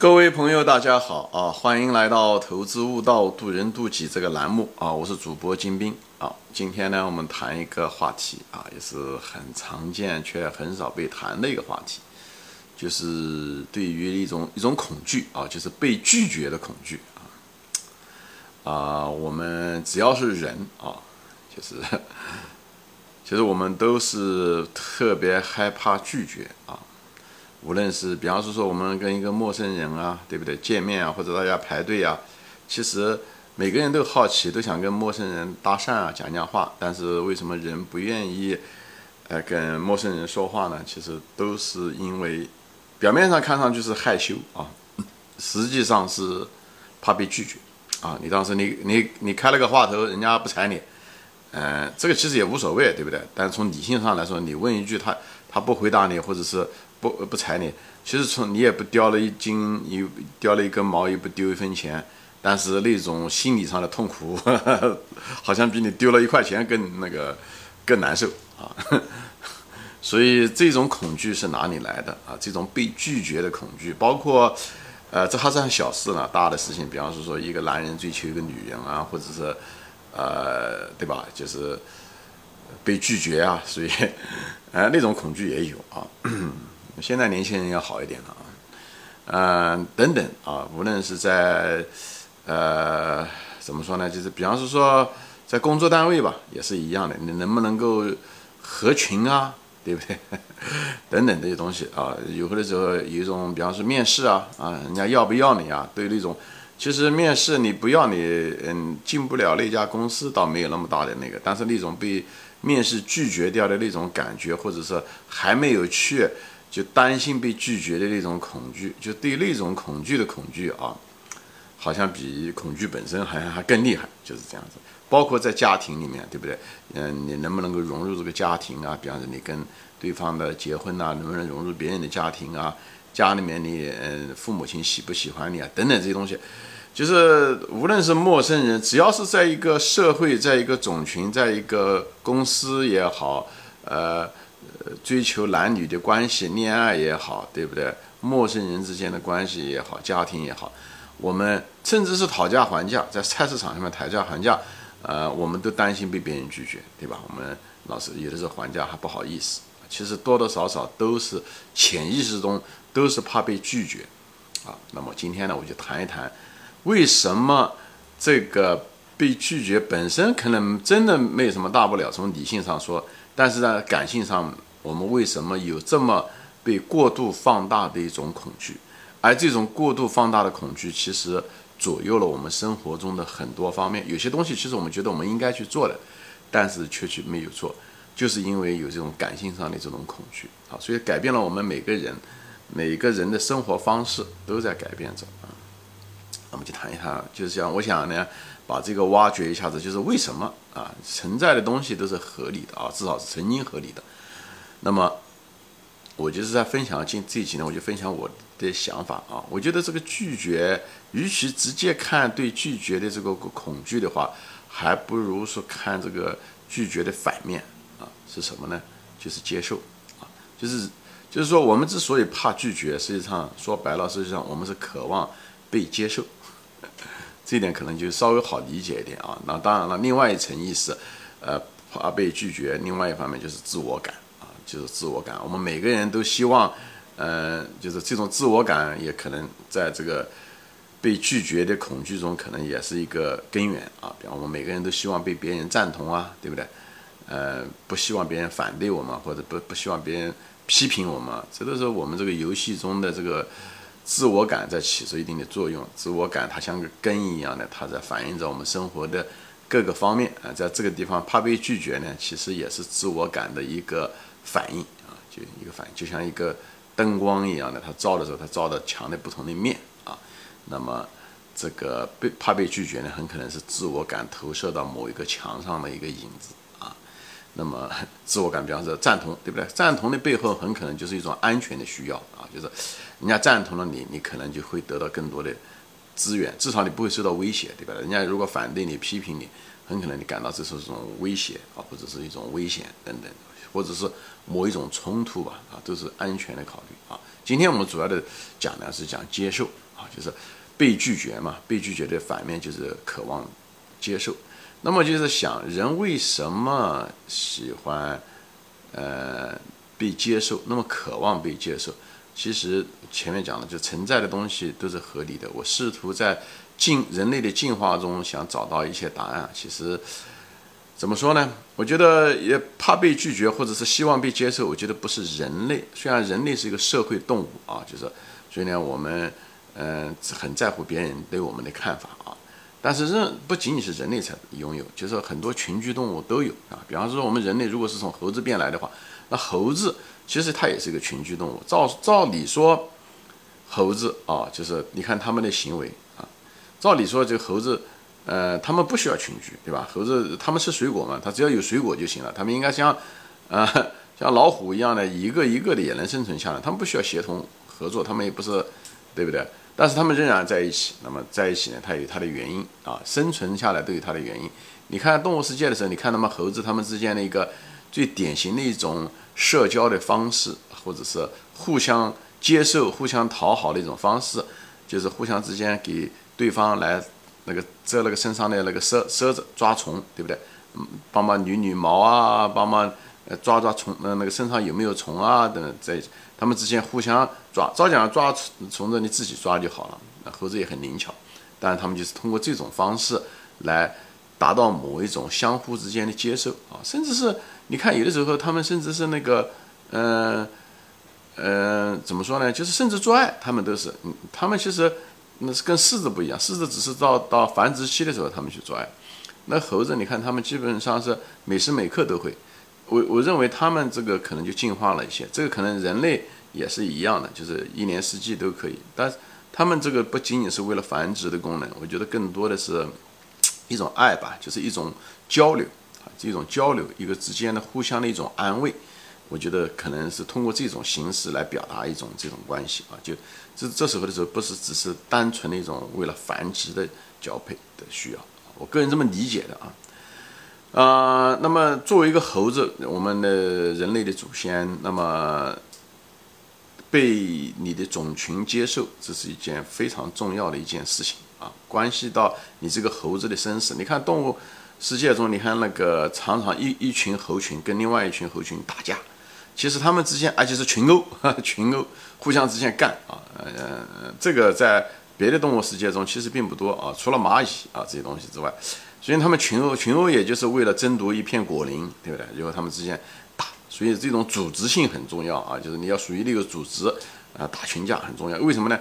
各位朋友，大家好啊！欢迎来到《投资悟道，渡人渡己》这个栏目啊！我是主播金兵啊。今天呢，我们谈一个话题啊，也是很常见却很少被谈的一个话题，就是对于一种一种恐惧啊，就是被拒绝的恐惧啊。啊，我们只要是人啊，就是其实 我们都是特别害怕拒绝啊。无论是比方说说我们跟一个陌生人啊，对不对？见面啊，或者大家排队啊，其实每个人都好奇，都想跟陌生人搭讪啊，讲讲话。但是为什么人不愿意，呃，跟陌生人说话呢？其实都是因为表面上看上去是害羞啊，实际上是怕被拒绝啊。你当时你你你开了个话头，人家不睬你，嗯，这个其实也无所谓，对不对？但从理性上来说，你问一句他他不回答你，或者是。不不睬你，其实从你也不掉了一斤，一掉了一根毛，也不丢一分钱，但是那种心理上的痛苦，好像比你丢了一块钱更那个更难受啊。所以这种恐惧是哪里来的啊？这种被拒绝的恐惧，包括呃，这还是很小事呢，大的事情，比方说说一个男人追求一个女人啊，或者是呃，对吧？就是被拒绝啊，所以 呃，那种恐惧也有啊。现在年轻人要好一点了啊，嗯，等等啊，无论是在呃怎么说呢，就是比方是说在工作单位吧，也是一样的，你能不能够合群啊，对不对？等等这些东西啊，有的时候有一种，比方说面试啊，啊，人家要不要你啊？对那种，其实面试你不要你，嗯，进不了那家公司，倒没有那么大的那个，但是那种被面试拒绝掉的那种感觉，或者是还没有去。就担心被拒绝的那种恐惧，就对那种恐惧的恐惧啊，好像比恐惧本身好像还更厉害，就是这样子。包括在家庭里面，对不对？嗯，你能不能够融入这个家庭啊？比方说你跟对方的结婚呐，能不能融入别人的家庭啊？家里面你嗯，父母亲喜不喜欢你啊？等等这些东西，就是无论是陌生人，只要是在一个社会，在一个种群，在一个公司也好，呃。追求男女的关系，恋爱也好，对不对？陌生人之间的关系也好，家庭也好，我们甚至是讨价还价，在菜市场上面讨价还价，呃，我们都担心被别人拒绝，对吧？我们老是有的时候还价还不好意思，其实多多少少都是潜意识中都是怕被拒绝啊。那么今天呢，我就谈一谈为什么这个被拒绝本身可能真的没有什么大不了，从理性上说，但是呢，感性上。我们为什么有这么被过度放大的一种恐惧？而这种过度放大的恐惧，其实左右了我们生活中的很多方面。有些东西其实我们觉得我们应该去做的，但是却去没有做，就是因为有这种感性上的这种恐惧啊，所以改变了我们每个人每个人的生活方式都在改变着啊。我们就谈一谈，就是讲我想呢，把这个挖掘一下子，就是为什么啊存在的东西都是合理的啊，至少是曾经合理的。那么，我就是在分享今这几年，我就分享我的想法啊。我觉得这个拒绝，与其直接看对拒绝的这个恐惧的话，还不如说看这个拒绝的反面啊，是什么呢？就是接受啊，就是就是说，我们之所以怕拒绝，实际上说白了，实际上我们是渴望被接受，这一点可能就稍微好理解一点啊。那当然了，另外一层意思，呃，怕被拒绝，另外一方面就是自我感。就是自我感，我们每个人都希望，嗯，就是这种自我感也可能在这个被拒绝的恐惧中，可能也是一个根源啊。比方我们每个人都希望被别人赞同啊，对不对？呃，不希望别人反对我们，或者不不希望别人批评我们，这都是我们这个游戏中的这个自我感在起着一定的作用。自我感它像个根一样的，它在反映着我们生活的各个方面啊。在这个地方怕被拒绝呢，其实也是自我感的一个。反应啊，就一个反应，就像一个灯光一样的，它照的时候，它照的墙的不同的面啊。那么这个被怕被拒绝呢，很可能是自我感投射到某一个墙上的一个影子啊。那么 自我感，比方说赞同，对不对？赞同的背后很可能就是一种安全的需要啊，就是人家赞同了你，你可能就会得到更多的资源，至少你不会受到威胁，对吧？人家如果反对你、批评你，很可能你感到这是一种威胁啊，或者是一种危险等等。或者是某一种冲突吧，啊，都是安全的考虑啊。今天我们主要的讲呢是讲接受啊，就是被拒绝嘛，被拒绝的反面就是渴望接受。那么就是想人为什么喜欢呃被接受，那么渴望被接受？其实前面讲的就存在的东西都是合理的。我试图在进人类的进化中想找到一些答案。其实怎么说呢？我觉得也怕被拒绝，或者是希望被接受。我觉得不是人类，虽然人类是一个社会动物啊，就是所以呢，我们嗯很在乎别人对我们的看法啊。但是人不仅仅是人类才拥有，就是很多群居动物都有啊。比方说，我们人类如果是从猴子变来的话，那猴子。其实它也是一个群居动物。照照理说，猴子啊，就是你看他们的行为啊。照理说，这个猴子，呃，他们不需要群居，对吧？猴子他们吃水果嘛，它只要有水果就行了。他们应该像，呃，像老虎一样的，一个一个的也能生存下来。他们不需要协同合作，他们也不是，对不对？但是他们仍然在一起。那么在一起呢，它有它的原因啊，生存下来都有它的原因。你看动物世界的时候，你看他们猴子他们之间的一个最典型的一种。社交的方式，或者是互相接受、互相讨好的一种方式，就是互相之间给对方来那个遮那个身上的那个虱虱子抓虫，对不对？嗯，帮忙捋捋毛啊，帮忙呃抓抓虫，呃那个身上有没有虫啊等等，在他们之间互相抓。照讲抓虫子你自己抓就好了，那猴子也很灵巧，但是他们就是通过这种方式来达到某一种相互之间的接受啊，甚至是。你看，有的时候他们甚至是那个，嗯，嗯，怎么说呢？就是甚至做爱，他们都是，嗯，他们其实那是跟狮子不一样，狮子只是到到繁殖期的时候他们去做爱，那猴子，你看他们基本上是每时每刻都会。我我认为他们这个可能就进化了一些，这个可能人类也是一样的，就是一年四季都可以。但是他们这个不仅仅是为了繁殖的功能，我觉得更多的是一种爱吧，就是一种交流。这种交流，一个之间的互相的一种安慰，我觉得可能是通过这种形式来表达一种这种关系啊。就这这时候的时候，不是只是单纯的一种为了繁殖的交配的需要，我个人这么理解的啊。啊，那么作为一个猴子，我们的人类的祖先，那么被你的种群接受，这是一件非常重要的一件事情啊，关系到你这个猴子的生死。你看动物。世界中，你看那个常常一一群猴群跟另外一群猴群打架，其实他们之间而且是群殴，群殴，互相之间干啊，呃，这个在别的动物世界中其实并不多啊，除了蚂蚁啊这些东西之外，所以他们群殴，群殴也就是为了争夺一片果林，对不对？然后他们之间打，所以这种组织性很重要啊，就是你要属于那个组织啊，打群架很重要。为什么呢？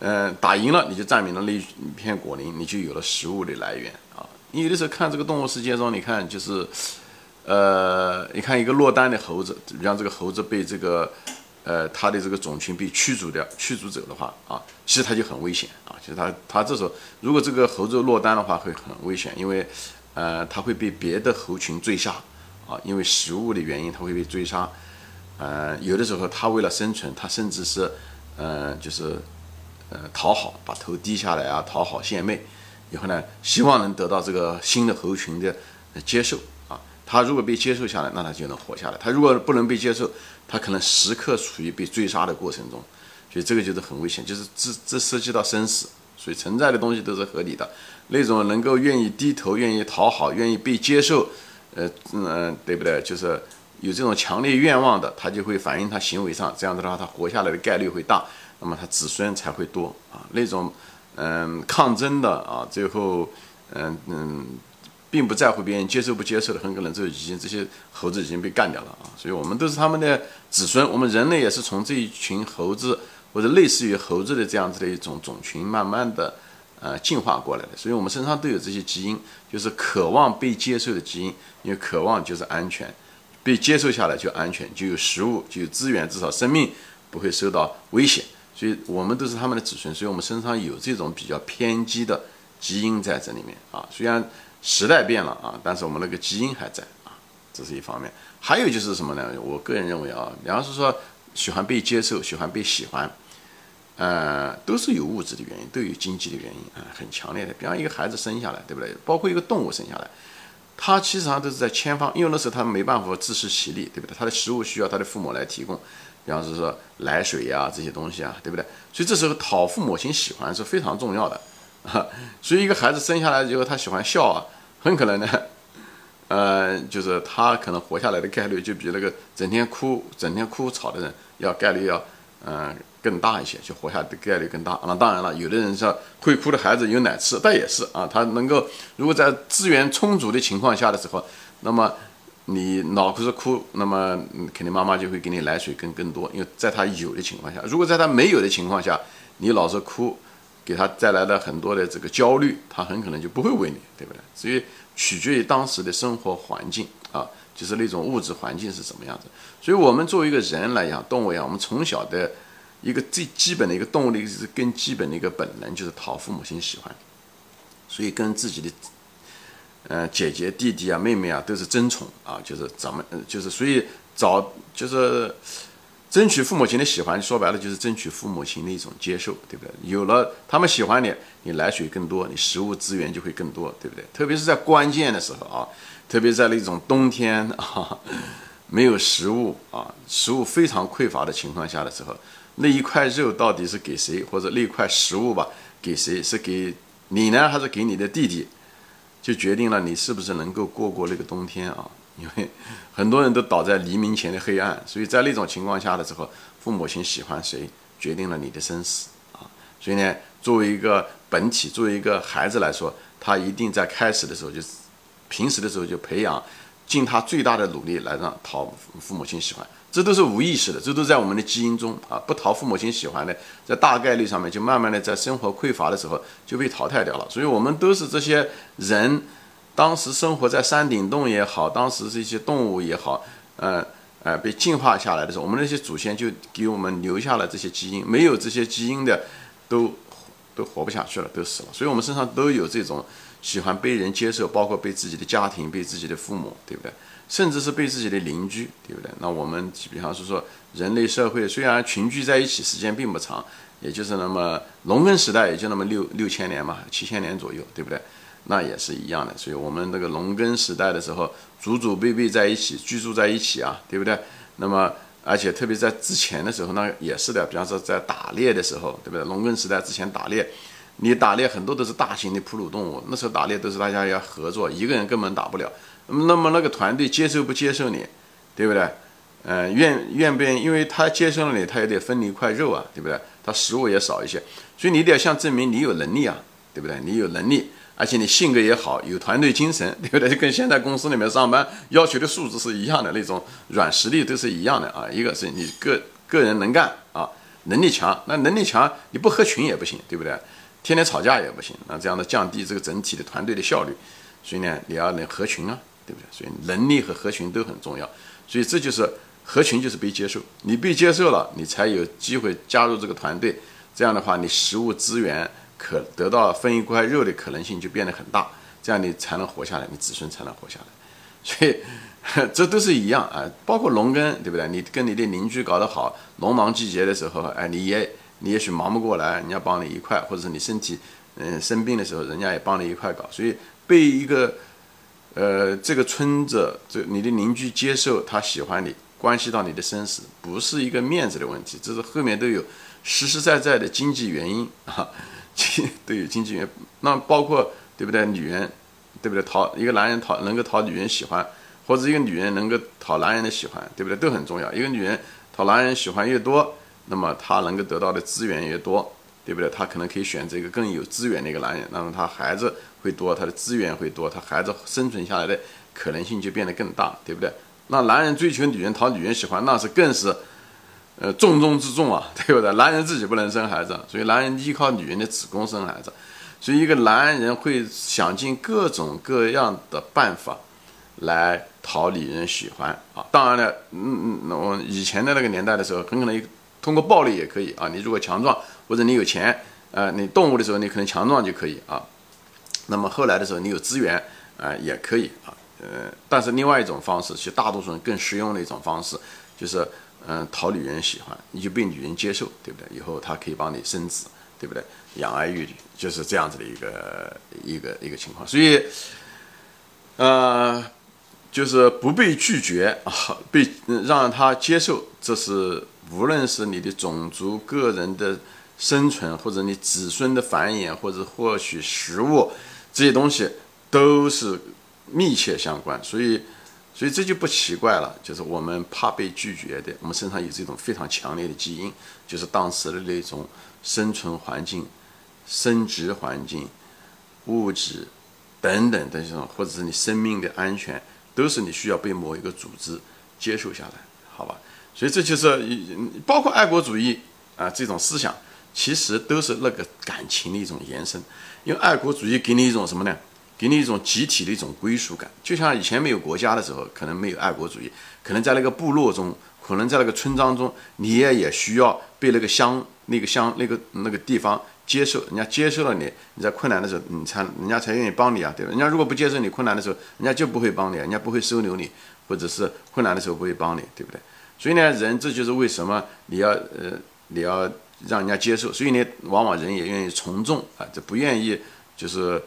嗯，打赢了你就占领了那一片果林，你就有了食物的来源啊。你有的时候看这个动物世界中，你看就是，呃，你看一个落单的猴子，让这个猴子被这个，呃，它的这个种群被驱逐掉、驱逐走的话啊，其实它就很危险啊。其实它它这时候如果这个猴子落单的话，会很危险，因为呃，它会被别的猴群追杀啊，因为食物的原因，它会被追杀。呃，有的时候它为了生存，它甚至是，呃，就是呃讨好，把头低下来啊，讨好献媚。以后呢，希望能得到这个新的猴群的接受。他如果被接受下来，那他就能活下来；他如果不能被接受，他可能时刻处于被追杀的过程中。所以这个就是很危险，就是这这涉及到生死。所以存在的东西都是合理的。那种能够愿意低头、愿意讨好、愿意被接受，呃嗯，对不对？就是有这种强烈愿望的，他就会反映他行为上，这样子的话，他活下来的概率会大，那么他子孙才会多啊。那种。嗯，抗争的啊，最后，嗯嗯，并不在乎别人接受不接受的，很可能就已经这些猴子已经被干掉了啊。所以我们都是他们的子孙，我们人类也是从这一群猴子或者类似于猴子的这样子的一种种群，慢慢的呃进化过来的。所以我们身上都有这些基因，就是渴望被接受的基因，因为渴望就是安全，被接受下来就安全，就有食物，就有资源，至少生命不会受到危险。所以我们都是他们的子孙，所以我们身上有这种比较偏激的基因在这里面啊。虽然时代变了啊，但是我们那个基因还在啊，这是一方面。还有就是什么呢？我个人认为啊，比方是说喜欢被接受、喜欢被喜欢，呃，都是有物质的原因，都有经济的原因啊，很强烈的。比方一个孩子生下来，对不对？包括一个动物生下来，他其实上都是在千方，因为那时候他没办法自食其力，对不对？他的食物需要他的父母来提供，比方是说奶水呀这些东西啊，对不对？所以这时候讨父母亲喜欢是非常重要的啊。所以一个孩子生下来以后，他喜欢笑啊，很可能呢，呃，就是他可能活下来的概率就比那个整天哭、整天哭吵的人要概率要嗯更大一些，就活下的概率更大。那当然了，有的人说会哭的孩子有奶吃，但也是啊，他能够如果在资源充足的情况下的时候，那么你脑壳是哭，那么肯定妈妈就会给你奶水更更多，因为在他有的情况下，如果在他没有的情况下，你老是哭，给他带来了很多的这个焦虑，他很可能就不会喂你，对不对？所以取决于当时的生活环境啊，就是那种物质环境是什么样子。所以我们作为一个人来讲，动物呀，我们从小的。一个最基本的一个动力是更基本的一个本能，就是讨父母亲喜欢，所以跟自己的，呃姐姐弟弟啊妹妹啊都是争宠啊，就是咱们就是所以找就是争取父母亲的喜欢，说白了就是争取父母亲的一种接受，对不对？有了他们喜欢你，你奶水更多，你食物资源就会更多，对不对？特别是在关键的时候啊，特别在那种冬天啊，没有食物啊，食物非常匮乏的情况下的时候。那一块肉到底是给谁，或者那块食物吧，给谁？是给你呢，还是给你的弟弟？就决定了你是不是能够过过那个冬天啊？因为很多人都倒在黎明前的黑暗，所以在那种情况下的时候，父母亲喜欢谁，决定了你的生死啊。所以呢，作为一个本体，作为一个孩子来说，他一定在开始的时候，就平时的时候就培养，尽他最大的努力来让讨父母亲喜欢。这都是无意识的，这都在我们的基因中啊！不讨父母亲喜欢的，在大概率上面就慢慢的在生活匮乏的时候就被淘汰掉了。所以，我们都是这些人，当时生活在山顶洞也好，当时这些动物也好，呃呃，被进化下来的时候，我们那些祖先就给我们留下了这些基因。没有这些基因的，都都活不下去了，都死了。所以，我们身上都有这种喜欢被人接受，包括被自己的家庭、被自己的父母，对不对？甚至是被自己的邻居，对不对？那我们比方是说，人类社会虽然群居在一起时间并不长，也就是那么农耕时代也就那么六六千年嘛，七千年左右，对不对？那也是一样的。所以，我们这个农耕时代的时候，祖祖辈辈在一起居住在一起啊，对不对？那么，而且特别在之前的时候，那也是的。比方说，在打猎的时候，对不对？农耕时代之前打猎，你打猎很多都是大型的哺乳动物，那时候打猎都是大家要合作，一个人根本打不了。那么那个团队接受不接受你，对不对？嗯，愿愿不愿意？因为他接受了你，他也得分你一块肉啊，对不对？他食物也少一些，所以你得要向证明你有能力啊，对不对？你有能力，而且你性格也好，有团队精神，对不对？跟现在公司里面上班要求的素质是一样的，那种软实力都是一样的啊。一个是你个个人能干啊，能力强，那能力强你不合群也不行，对不对？天天吵架也不行，那这样的降低这个整体的团队的效率，所以呢，你要能合群啊。对不对？所以能力和合群都很重要，所以这就是合群，就是被接受。你被接受了，你才有机会加入这个团队。这样的话，你食物资源可得到分一块肉的可能性就变得很大。这样你才能活下来，你子孙才能活下来。所以这都是一样啊，包括农耕，对不对？你跟你的邻居搞得好，农忙季节的时候，哎，你也你也许忙不过来，人家帮你一块，或者是你身体嗯生病的时候，人家也帮你一块搞。所以被一个。呃，这个村子，这你的邻居接受他喜欢你，关系到你的生死，不是一个面子的问题，这是后面都有实实在在的经济原因啊，都 有经济原因。那包括对不对？女人，对不对？讨一个男人讨能够讨女人喜欢，或者一个女人能够讨男人的喜欢，对不对？都很重要。一个女人讨男人喜欢越多，那么她能够得到的资源越多。对不对？她可能可以选择一个更有资源的一个男人，那么他孩子会多，他的资源会多，他孩子生存下来的可能性就变得更大，对不对？那男人追求女人，讨女人喜欢，那是更是，呃，重中之重啊，对不对？男人自己不能生孩子，所以男人依靠女人的子宫生孩子，所以一个男人会想尽各种各样的办法来讨女人喜欢啊。当然了，嗯嗯，我以前的那个年代的时候，很可能通过暴力也可以啊。你如果强壮。或者你有钱，呃，你动物的时候你可能强壮就可以啊。那么后来的时候你有资源啊也可以啊，呃，但是另外一种方式，其实大多数人更实用的一种方式，就是嗯讨女人喜欢，你就被女人接受，对不对？以后她可以帮你生子，对不对？养儿育女就是这样子的一个一个一个情况。所以，呃，就是不被拒绝啊，被让他接受，这是无论是你的种族、个人的生存，或者你子孙的繁衍，或者获取食物这些东西，都是密切相关。所以，所以这就不奇怪了，就是我们怕被拒绝的，我们身上有这种非常强烈的基因，就是当时的那种生存环境、生殖环境、物质。等等的这种，或者是你生命的安全，都是你需要被某一个组织接受下来，好吧？所以这就是包括爱国主义啊这种思想，其实都是那个感情的一种延伸。因为爱国主义给你一种什么呢？给你一种集体的一种归属感。就像以前没有国家的时候，可能没有爱国主义，可能在那个部落中，可能在那个村庄中，你也也需要被那个乡、那个乡、那个那个地方。接受人家接受了你，你在困难的时候，你才人家才愿意帮你啊，对吧？人家如果不接受你困难的时候，人家就不会帮你，人家不会收留你，或者是困难的时候不会帮你，对不对？所以呢，人这就是为什么你要呃你要让人家接受，所以呢，往往人也愿意从众啊，就不愿意就是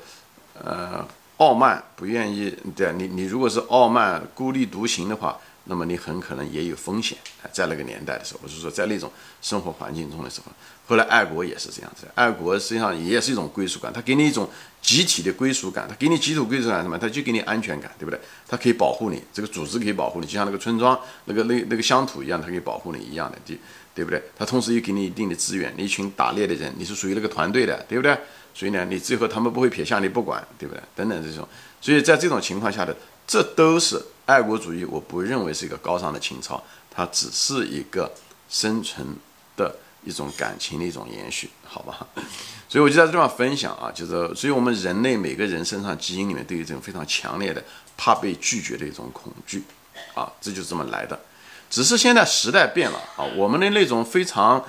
呃傲慢，不愿意对你你如果是傲慢孤立独行的话。那么你很可能也有风险啊，在那个年代的时候，我是说在那种生活环境中的时候，后来爱国也是这样子，爱国实际上也是一种归属感，它给你一种集体的归属感，它给你集体归属感什么？它就给你安全感，对不对？它可以保护你，这个组织可以保护你，就像那个村庄、那个那那个乡土一样，它可以保护你一样的，对对不对？它同时又给你一定的资源，你一群打猎的人，你是属于那个团队的，对不对？所以呢，你最后他们不会撇下你不管，对不对？等等这种，所以在这种情况下的，这都是。爱国主义，我不认为是一个高尚的情操，它只是一个生存的一种感情的一种延续，好吧？所以我就在这地方分享啊，就是，所以我们人类每个人身上基因里面都有这种非常强烈的怕被拒绝的一种恐惧，啊，这就是这么来的。只是现在时代变了啊，我们的那种非常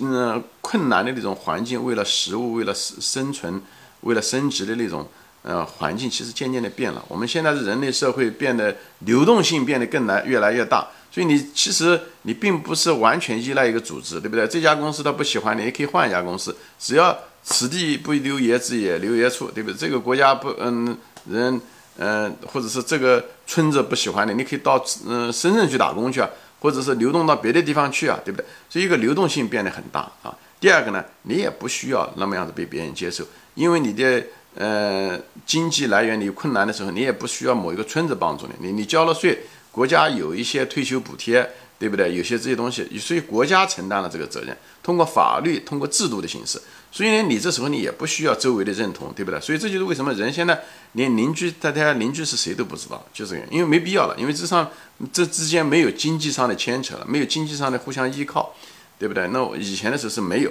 嗯困难的那种环境，为了食物，为了生生存，为了升级的那种。呃，环境其实渐渐的变了。我们现在的人类社会变得流动性变得更来越来越大，所以你其实你并不是完全依赖一个组织，对不对？这家公司他不喜欢你，也可以换一家公司。只要此地不留爷自也留爷处，对不对？这个国家不嗯人嗯，或者是这个村子不喜欢你，你可以到嗯深圳去打工去啊，或者是流动到别的地方去啊，对不对？所以一个流动性变得很大啊。第二个呢，你也不需要那么样子被别人接受，因为你的。呃，经济来源你困难的时候，你也不需要某一个村子帮助你，你你交了税，国家有一些退休补贴，对不对？有些这些东西，所以国家承担了这个责任，通过法律，通过制度的形式。所以呢，你这时候你也不需要周围的认同，对不对？所以这就是为什么人现在连邻居大家邻居是谁都不知道，就是因为没必要了，因为这上这之间没有经济上的牵扯了，没有经济上的互相依靠，对不对？那以前的时候是没有，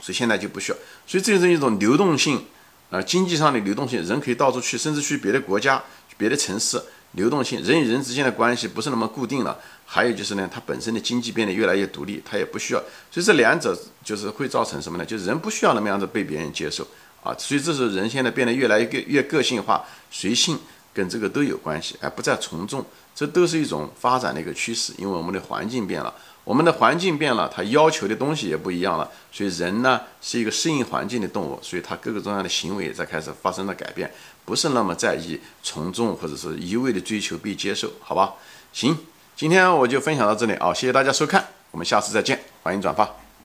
所以现在就不需要，所以这是一种流动性。啊，经济上的流动性，人可以到处去，甚至去别的国家、别的城市。流动性，人与人之间的关系不是那么固定了。还有就是呢，它本身的经济变得越来越独立，它也不需要。所以这两者就是会造成什么呢？就是人不需要那么样子被别人接受啊。所以这是人现在变得越来越越个性化、随性，跟这个都有关系，而不再从众。这都是一种发展的一个趋势，因为我们的环境变了。我们的环境变了，它要求的东西也不一样了，所以人呢是一个适应环境的动物，所以它各个重要的行为在开始发生了改变，不是那么在意从众或者是一味的追求被接受，好吧？行，今天我就分享到这里啊，谢谢大家收看，我们下次再见，欢迎转发。